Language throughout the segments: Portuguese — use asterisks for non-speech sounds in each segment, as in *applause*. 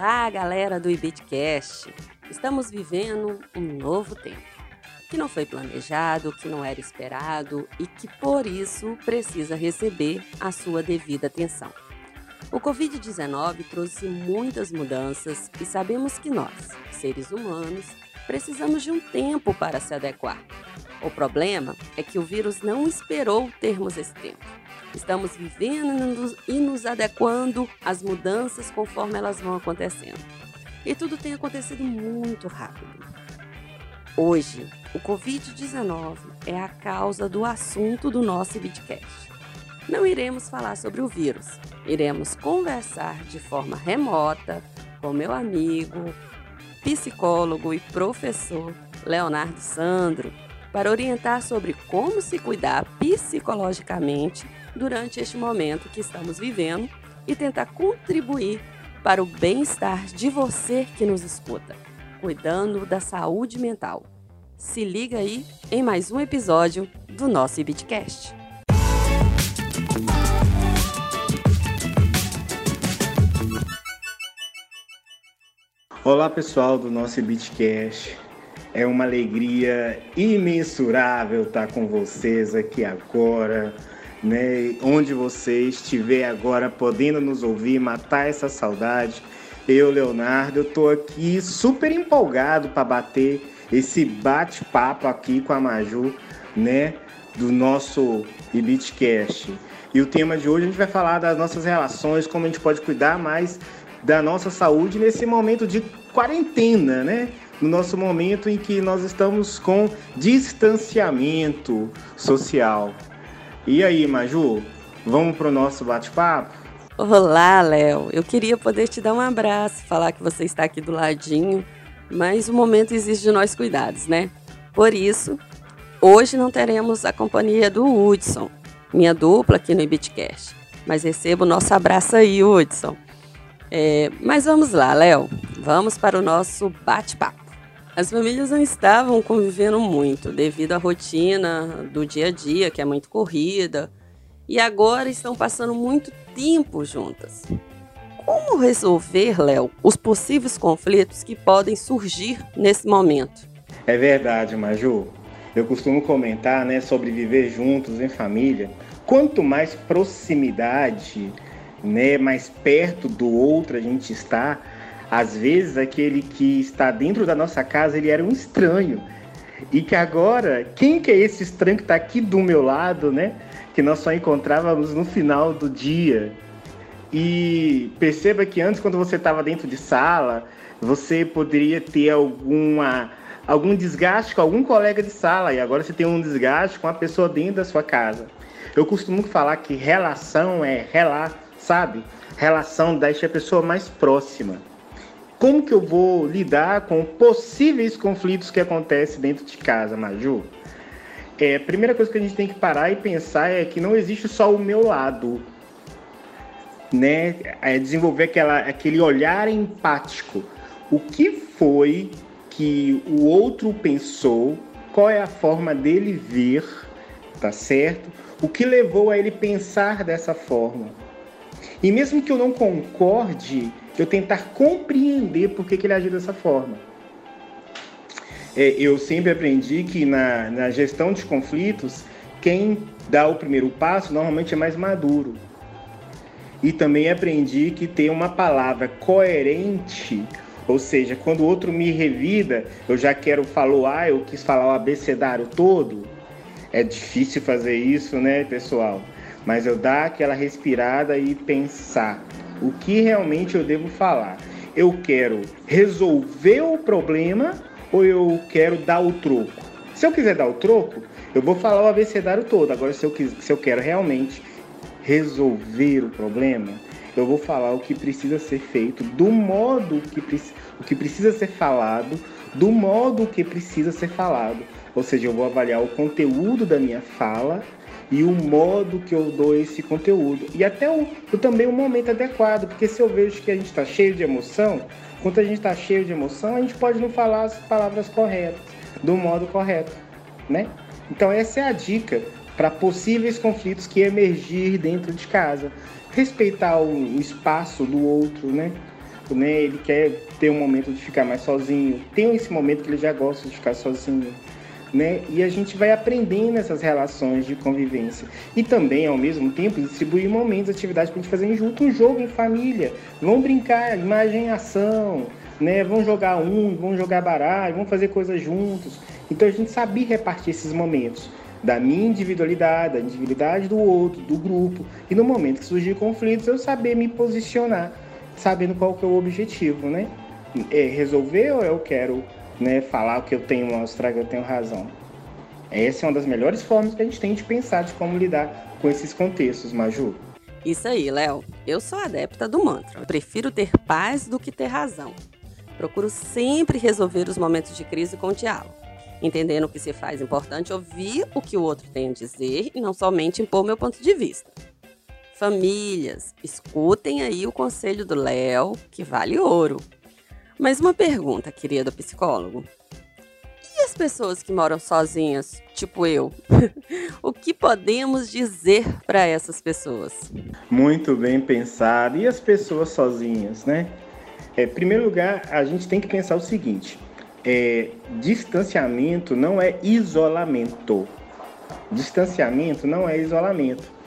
Olá, galera do Ibitcast. Estamos vivendo um novo tempo, que não foi planejado, que não era esperado e que por isso precisa receber a sua devida atenção. O Covid-19 trouxe muitas mudanças e sabemos que nós, seres humanos, precisamos de um tempo para se adequar. O problema é que o vírus não esperou termos esse tempo. Estamos vivendo e nos adequando às mudanças conforme elas vão acontecendo. E tudo tem acontecido muito rápido. Hoje, o Covid-19 é a causa do assunto do nosso vidcast. Não iremos falar sobre o vírus, iremos conversar de forma remota com meu amigo, psicólogo e professor Leonardo Sandro para orientar sobre como se cuidar psicologicamente durante este momento que estamos vivendo e tentar contribuir para o bem-estar de você que nos escuta, cuidando da saúde mental. Se liga aí em mais um episódio do nosso Ibitcast. Olá pessoal do nosso Ibitcast. É uma alegria imensurável estar com vocês aqui agora né? Onde você estiver agora podendo nos ouvir, matar essa saudade. Eu, Leonardo, eu tô aqui super empolgado para bater esse bate-papo aqui com a Maju, né? Do nosso Elitecast. E o tema de hoje a gente vai falar das nossas relações, como a gente pode cuidar mais da nossa saúde nesse momento de quarentena, né? No nosso momento em que nós estamos com distanciamento social. E aí, Maju, vamos pro nosso bate-papo? Olá, Léo. Eu queria poder te dar um abraço, falar que você está aqui do ladinho, mas o momento exige de nós cuidados, né? Por isso, hoje não teremos a companhia do Hudson, minha dupla aqui no Ibitcast. Mas receba o nosso abraço aí, Hudson. É, mas vamos lá, Léo. Vamos para o nosso bate-papo. As famílias não estavam convivendo muito devido à rotina do dia a dia, que é muito corrida, e agora estão passando muito tempo juntas. Como resolver, Léo, os possíveis conflitos que podem surgir nesse momento? É verdade, Maju. Eu costumo comentar né, sobre viver juntos em família. Quanto mais proximidade, né, mais perto do outro a gente está, às vezes, aquele que está dentro da nossa casa, ele era um estranho. E que agora, quem que é esse estranho que está aqui do meu lado, né? Que nós só encontrávamos no final do dia. E perceba que antes, quando você estava dentro de sala, você poderia ter alguma, algum desgaste com algum colega de sala. E agora você tem um desgaste com a pessoa dentro da sua casa. Eu costumo falar que relação é relar, sabe? Relação deixa a pessoa mais próxima como que eu vou lidar com possíveis conflitos que acontecem dentro de casa, Maju? É, a primeira coisa que a gente tem que parar e pensar é que não existe só o meu lado, né? É desenvolver aquela, aquele olhar empático. O que foi que o outro pensou? Qual é a forma dele ver? Tá certo? O que levou a ele pensar dessa forma? E mesmo que eu não concorde, eu tentar compreender por que, que ele agiu dessa forma. É, eu sempre aprendi que na, na gestão de conflitos, quem dá o primeiro passo normalmente é mais maduro. E também aprendi que ter uma palavra coerente, ou seja, quando o outro me revida, eu já quero falar, ah, eu quis falar o abecedário todo. É difícil fazer isso, né, pessoal? Mas eu dar aquela respirada e pensar o que realmente eu devo falar. Eu quero resolver o problema ou eu quero dar o troco? Se eu quiser dar o troco, eu vou falar o abecedário todo. Agora, se eu, se eu quero realmente resolver o problema, eu vou falar o que precisa ser feito, do modo que, o que precisa ser falado, do modo que precisa ser falado. Ou seja, eu vou avaliar o conteúdo da minha fala e o modo que eu dou esse conteúdo. E até o, o também o momento adequado, porque se eu vejo que a gente está cheio de emoção, quando a gente está cheio de emoção, a gente pode não falar as palavras corretas, do modo correto, né? Então essa é a dica para possíveis conflitos que emergir dentro de casa. Respeitar o espaço do outro, né? né? Ele quer ter um momento de ficar mais sozinho. Tem esse momento que ele já gosta de ficar sozinho. Né? E a gente vai aprendendo essas relações de convivência. E também, ao mesmo tempo, distribuir momentos, atividades para a gente fazer junto, um jogo em família. Vamos brincar, imagem ação, né? Vamos jogar um, vamos jogar baralho, vamos fazer coisas juntos. Então a gente sabia repartir esses momentos da minha individualidade, da individualidade do outro, do grupo. E no momento que surgir conflitos, eu saber me posicionar, sabendo qual que é o objetivo, né? É resolver ou eu quero né, falar o que eu tenho, mostrar que eu tenho razão? Essa é uma das melhores formas que a gente tem de pensar de como lidar com esses contextos, Maju. Isso aí, Léo. Eu sou adepta do mantra. Eu prefiro ter paz do que ter razão. Procuro sempre resolver os momentos de crise com diálogo entendendo que se faz importante ouvir o que o outro tem a dizer e não somente impor meu ponto de vista. Famílias, escutem aí o conselho do Léo, que vale ouro. Mas uma pergunta, querido psicólogo. E as pessoas que moram sozinhas, tipo eu? *laughs* o que podemos dizer para essas pessoas? Muito bem pensado. E as pessoas sozinhas, né? É, em primeiro lugar, a gente tem que pensar o seguinte: é, distanciamento não é isolamento. Distanciamento não é isolamento.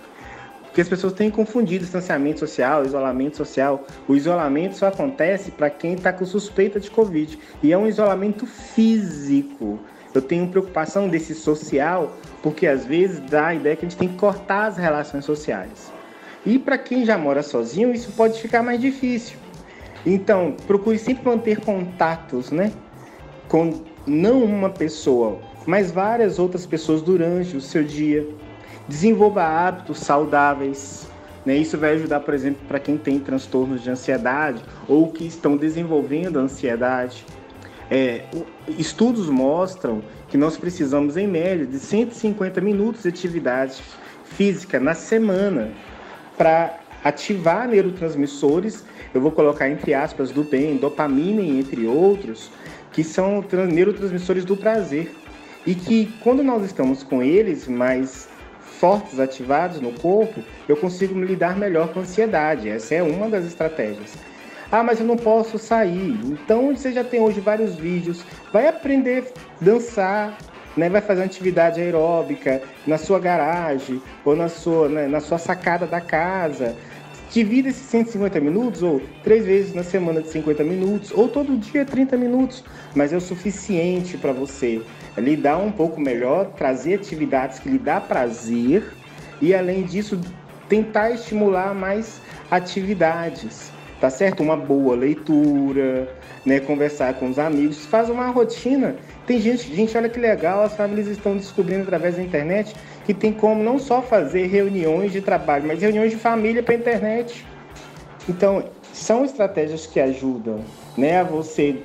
Porque as pessoas têm confundido distanciamento social, isolamento social. O isolamento só acontece para quem está com suspeita de Covid. E é um isolamento físico. Eu tenho preocupação desse social, porque às vezes dá a ideia que a gente tem que cortar as relações sociais. E para quem já mora sozinho, isso pode ficar mais difícil. Então, procure sempre manter contatos, né? com não uma pessoa, mas várias outras pessoas durante o seu dia. Desenvolva hábitos saudáveis. Né? Isso vai ajudar, por exemplo, para quem tem transtornos de ansiedade ou que estão desenvolvendo ansiedade. É, estudos mostram que nós precisamos, em média, de 150 minutos de atividade física na semana para ativar neurotransmissores, eu vou colocar entre aspas do bem, dopamina entre outros, que são neurotransmissores do prazer. E que quando nós estamos com eles mais fortes, ativados no corpo, eu consigo me lidar melhor com a ansiedade. Essa é uma das estratégias. Ah, mas eu não posso sair. Então você já tem hoje vários vídeos. Vai aprender a dançar, né? vai fazer uma atividade aeróbica na sua garagem ou na sua, né, na sua sacada da casa. Divida esses 150 minutos, ou três vezes na semana de 50 minutos, ou todo dia 30 minutos, mas é o suficiente para você lidar um pouco melhor, trazer atividades que lhe dá prazer e, além disso, tentar estimular mais atividades, tá certo? Uma boa leitura, né? Conversar com os amigos, faz uma rotina. Tem gente, gente, olha que legal, as famílias estão descobrindo através da internet que tem como não só fazer reuniões de trabalho, mas reuniões de família para internet. Então, são estratégias que ajudam né, a você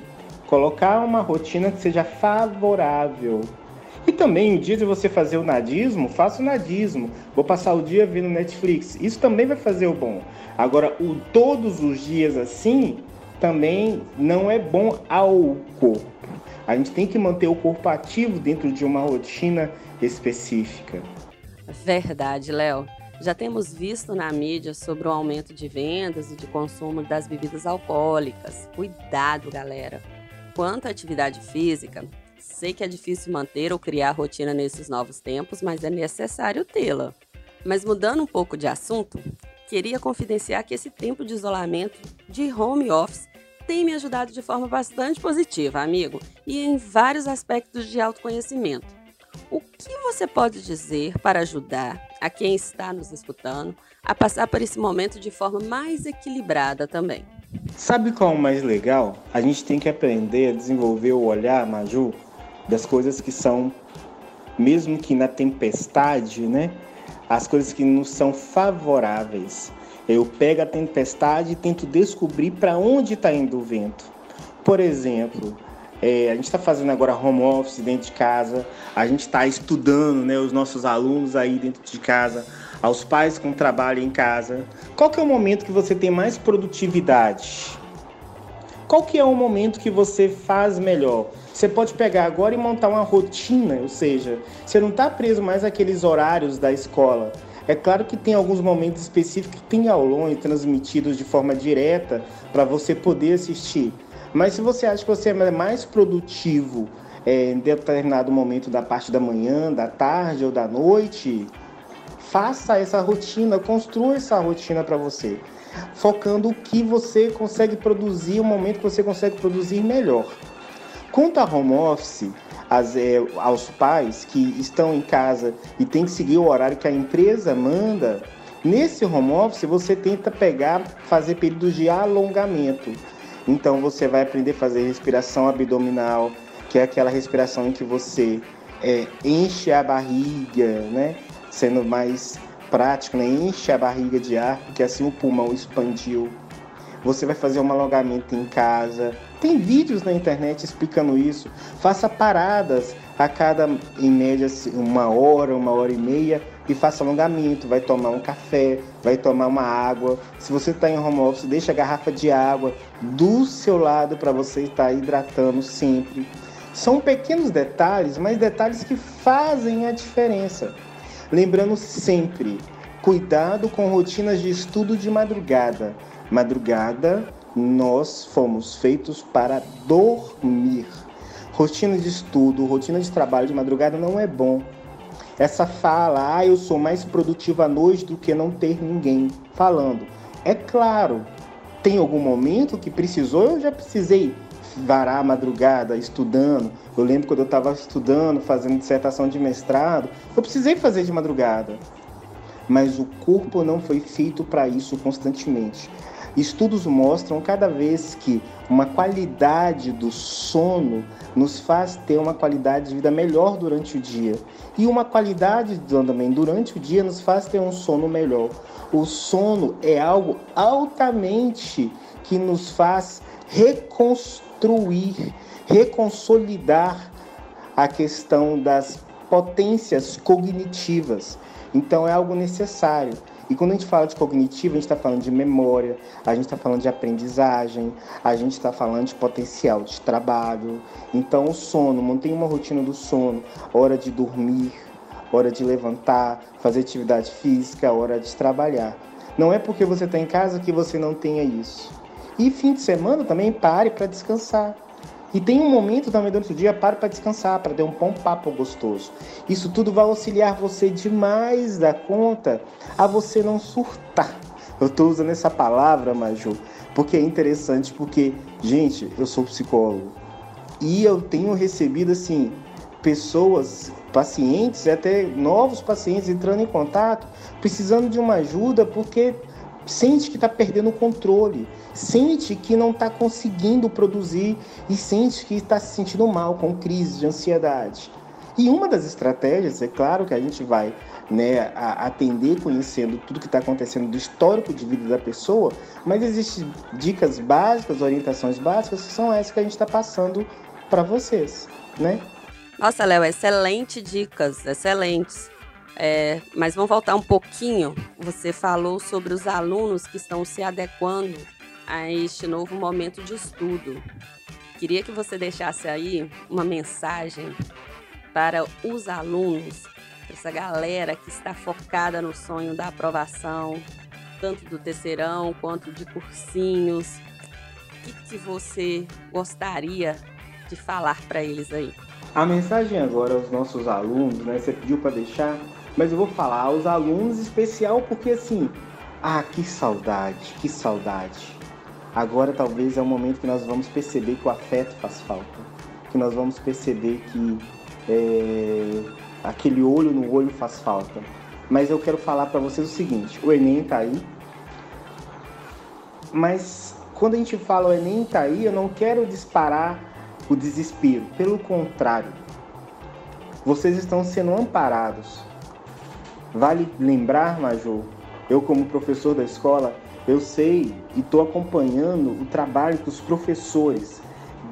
colocar uma rotina que seja favorável. E também, em dia de você fazer o nadismo, faça o nadismo. Vou passar o dia vendo Netflix. Isso também vai fazer o bom. Agora, o todos os dias assim, também não é bom ao corpo. A gente tem que manter o corpo ativo dentro de uma rotina específica. Verdade, Léo. Já temos visto na mídia sobre o aumento de vendas e de consumo das bebidas alcoólicas. Cuidado, galera. Quanto à atividade física, sei que é difícil manter ou criar rotina nesses novos tempos, mas é necessário tê-la. Mas mudando um pouco de assunto, queria confidenciar que esse tempo de isolamento de home office tem me ajudado de forma bastante positiva, amigo, e em vários aspectos de autoconhecimento. O que você pode dizer para ajudar a quem está nos escutando a passar por esse momento de forma mais equilibrada também? Sabe qual é o mais legal? A gente tem que aprender a desenvolver o olhar, Maju, das coisas que são, mesmo que na tempestade, né? As coisas que nos são favoráveis. Eu pego a tempestade e tento descobrir para onde está indo o vento. Por exemplo, é, a gente está fazendo agora home office dentro de casa, a gente está estudando né, os nossos alunos aí dentro de casa, aos pais com trabalho em casa. Qual que é o momento que você tem mais produtividade? Qual que é o momento que você faz melhor? Você pode pegar agora e montar uma rotina, ou seja, você não está preso mais àqueles horários da escola. É claro que tem alguns momentos específicos que tem aulões transmitidos de forma direta para você poder assistir. Mas se você acha que você é mais produtivo é, em determinado momento da parte da manhã, da tarde ou da noite, faça essa rotina, construa essa rotina para você, focando o que você consegue produzir, o momento que você consegue produzir melhor. Quanto a home office, as, é, aos pais que estão em casa e tem que seguir o horário que a empresa manda, nesse home office você tenta pegar, fazer períodos de alongamento. Então você vai aprender a fazer respiração abdominal, que é aquela respiração em que você é, enche a barriga, né? Sendo mais prático, né? Enche a barriga de ar, porque assim o pulmão expandiu. Você vai fazer um alongamento em casa, tem vídeos na internet explicando isso. Faça paradas a cada, em média, uma hora, uma hora e meia e faça alongamento. Vai tomar um café, vai tomar uma água. Se você está em home office, deixa a garrafa de água do seu lado para você estar hidratando sempre. São pequenos detalhes, mas detalhes que fazem a diferença. Lembrando sempre, cuidado com rotinas de estudo de madrugada. Madrugada nós fomos feitos para dormir. Rotina de estudo, rotina de trabalho de madrugada não é bom. Essa fala, ah, eu sou mais produtivo à noite do que não ter ninguém falando. É claro, tem algum momento que precisou, eu já precisei varar a madrugada estudando. Eu lembro quando eu estava estudando, fazendo dissertação de mestrado, eu precisei fazer de madrugada. Mas o corpo não foi feito para isso constantemente. Estudos mostram cada vez que uma qualidade do sono nos faz ter uma qualidade de vida melhor durante o dia. E uma qualidade também durante o dia nos faz ter um sono melhor. O sono é algo altamente que nos faz reconstruir, reconsolidar a questão das potências cognitivas. Então é algo necessário. E quando a gente fala de cognitivo, a gente está falando de memória, a gente está falando de aprendizagem, a gente está falando de potencial de trabalho. Então, o sono, mantenha uma rotina do sono, hora de dormir, hora de levantar, fazer atividade física, hora de trabalhar. Não é porque você está em casa que você não tenha isso. E fim de semana também pare para descansar. E tem um momento também durante o dia, para para descansar, para ter um bom papo gostoso. Isso tudo vai auxiliar você demais da conta a você não surtar. Eu estou usando essa palavra, Maju, porque é interessante, porque, gente, eu sou psicólogo. E eu tenho recebido, assim, pessoas, pacientes, até novos pacientes entrando em contato, precisando de uma ajuda, porque sente que está perdendo o controle, sente que não está conseguindo produzir e sente que está se sentindo mal, com crise de ansiedade. E uma das estratégias, é claro que a gente vai né, atender conhecendo tudo que está acontecendo do histórico de vida da pessoa, mas existem dicas básicas, orientações básicas, que são essas que a gente está passando para vocês, né? Nossa, Léo, excelente dicas, excelentes. É, mas vamos voltar um pouquinho. Você falou sobre os alunos que estão se adequando a este novo momento de estudo. Queria que você deixasse aí uma mensagem para os alunos, essa galera que está focada no sonho da aprovação, tanto do terceirão quanto de cursinhos. O que, que você gostaria de falar para eles aí? A mensagem agora aos nossos alunos, né? Você pediu para deixar mas eu vou falar aos alunos especial porque assim, ah, que saudade, que saudade. Agora talvez é o momento que nós vamos perceber que o afeto faz falta, que nós vamos perceber que é, aquele olho no olho faz falta. Mas eu quero falar para vocês o seguinte: o Enem tá aí, mas quando a gente fala o Enem tá aí, eu não quero disparar o desespero. Pelo contrário, vocês estão sendo amparados Vale lembrar, Major, eu como professor da escola, eu sei e estou acompanhando o trabalho que os professores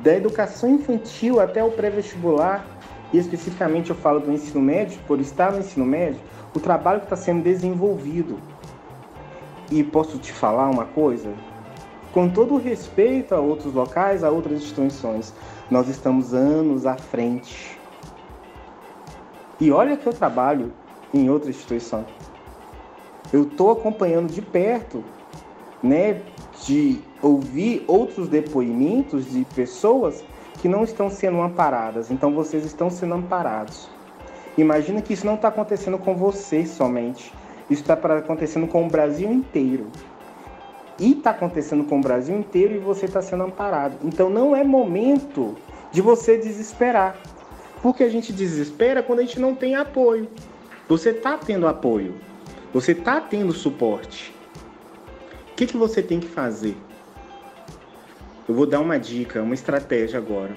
da educação infantil até o pré-vestibular, e especificamente eu falo do ensino médio, por estar no ensino médio, o trabalho que está sendo desenvolvido. E posso te falar uma coisa? Com todo o respeito a outros locais, a outras instituições, nós estamos anos à frente. E olha que eu trabalho em outra instituição. Eu estou acompanhando de perto, né, de ouvir outros depoimentos de pessoas que não estão sendo amparadas. Então vocês estão sendo amparados. Imagina que isso não está acontecendo com você somente. Isso está acontecendo com o Brasil inteiro. E está acontecendo com o Brasil inteiro e você está sendo amparado. Então não é momento de você desesperar. Porque a gente desespera quando a gente não tem apoio. Você está tendo apoio. Você está tendo suporte. O que, que você tem que fazer? Eu vou dar uma dica, uma estratégia agora.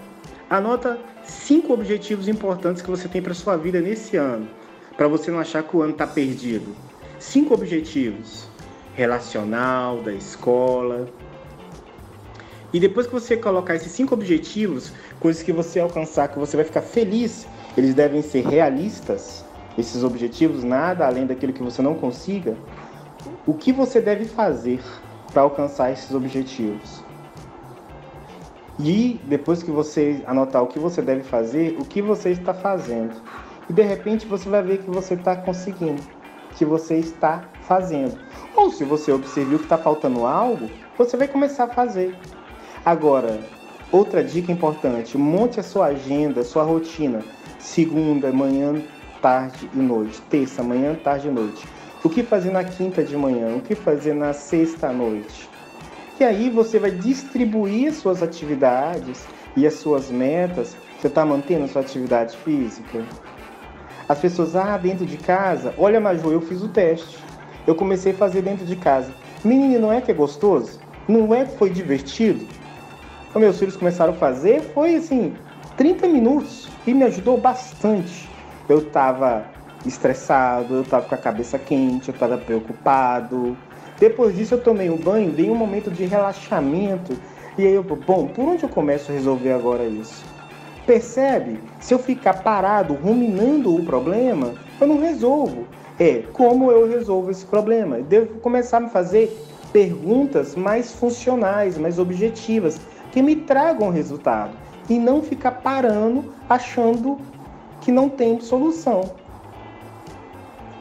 Anota cinco objetivos importantes que você tem para sua vida nesse ano, para você não achar que o ano está perdido. Cinco objetivos: relacional, da escola. E depois que você colocar esses cinco objetivos, coisas que você alcançar, que você vai ficar feliz, eles devem ser realistas. Esses objetivos, nada além daquilo que você não consiga. O que você deve fazer para alcançar esses objetivos? E depois que você anotar o que você deve fazer, o que você está fazendo. E de repente você vai ver que você está conseguindo, que você está fazendo. Ou se você observar que está faltando algo, você vai começar a fazer. Agora, outra dica importante: monte a sua agenda, sua rotina. Segunda, manhã, tarde e noite. Terça, manhã, tarde e noite. O que fazer na quinta de manhã? O que fazer na sexta à noite? que aí você vai distribuir suas atividades e as suas metas. Você está mantendo a sua atividade física? As pessoas, ah, dentro de casa, olha, Maju, eu fiz o teste. Eu comecei a fazer dentro de casa. Menino, não é que é gostoso? Não é que foi divertido? Os meus filhos começaram a fazer, foi assim, 30 minutos e me ajudou bastante. Eu estava estressado, eu estava com a cabeça quente, eu estava preocupado, depois disso eu tomei um banho, dei um momento de relaxamento. E aí eu, bom, por onde eu começo a resolver agora isso? Percebe? Se eu ficar parado ruminando o problema, eu não resolvo. É, como eu resolvo esse problema? Eu devo começar a me fazer perguntas mais funcionais, mais objetivas, que me tragam resultado. E não ficar parando achando que não tem solução.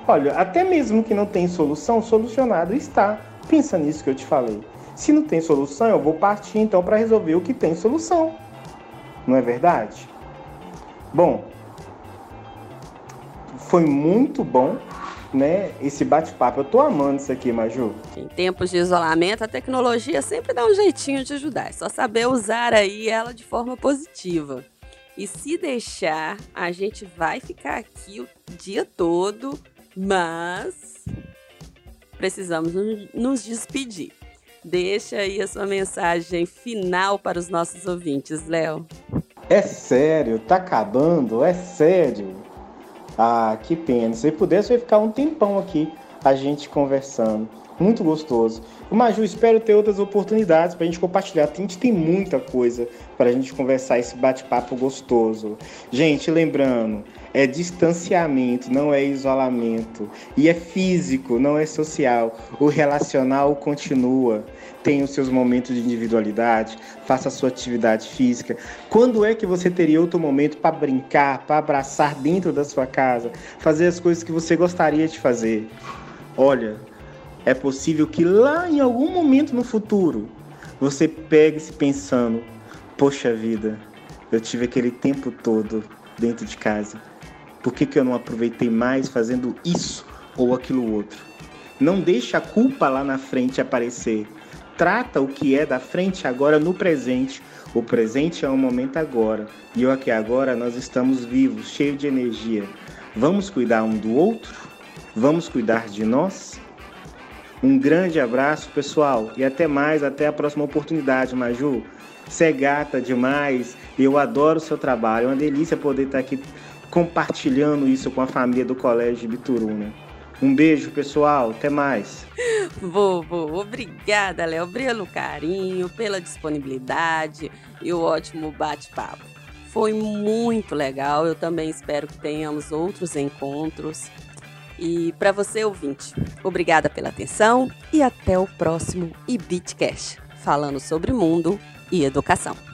Olha, até mesmo que não tem solução, solucionado está. Pensa nisso que eu te falei. Se não tem solução, eu vou partir então para resolver o que tem solução. Não é verdade? Bom, foi muito bom, né? Esse bate-papo. Eu tô amando isso aqui, Maju. Em tempos de isolamento, a tecnologia sempre dá um jeitinho de ajudar. É só saber usar aí ela de forma positiva. E se deixar, a gente vai ficar aqui o dia todo mas precisamos nos despedir. Deixa aí a sua mensagem final para os nossos ouvintes, Léo. É sério, tá acabando? É sério. Ah, que pena. Se pudesse, eu ia ficar um tempão aqui a gente conversando. Muito gostoso. Maju, espero ter outras oportunidades para a gente compartilhar. A gente tem muita coisa para a gente conversar esse bate-papo gostoso. Gente, lembrando, é distanciamento, não é isolamento. E é físico, não é social. O relacional continua. Tem os seus momentos de individualidade, faça a sua atividade física. Quando é que você teria outro momento para brincar, para abraçar dentro da sua casa, fazer as coisas que você gostaria de fazer? Olha, é possível que lá em algum momento no futuro você pegue-se pensando: poxa vida, eu tive aquele tempo todo dentro de casa. Por que, que eu não aproveitei mais fazendo isso ou aquilo outro? Não deixe a culpa lá na frente aparecer. Trata o que é da frente agora no presente. O presente é o momento agora. E aqui agora nós estamos vivos, cheios de energia. Vamos cuidar um do outro? Vamos cuidar de nós? Um grande abraço, pessoal, e até mais, até a próxima oportunidade, Maju. Você é gata demais, eu adoro o seu trabalho, é uma delícia poder estar aqui compartilhando isso com a família do Colégio de Bituruna. Um beijo, pessoal. Até mais. *laughs* Vou. Obrigada, Léo, pelo carinho, pela disponibilidade e o ótimo bate-papo. Foi muito legal. Eu também espero que tenhamos outros encontros. E para você, ouvinte, obrigada pela atenção e até o próximo IBITCast, falando sobre mundo e educação.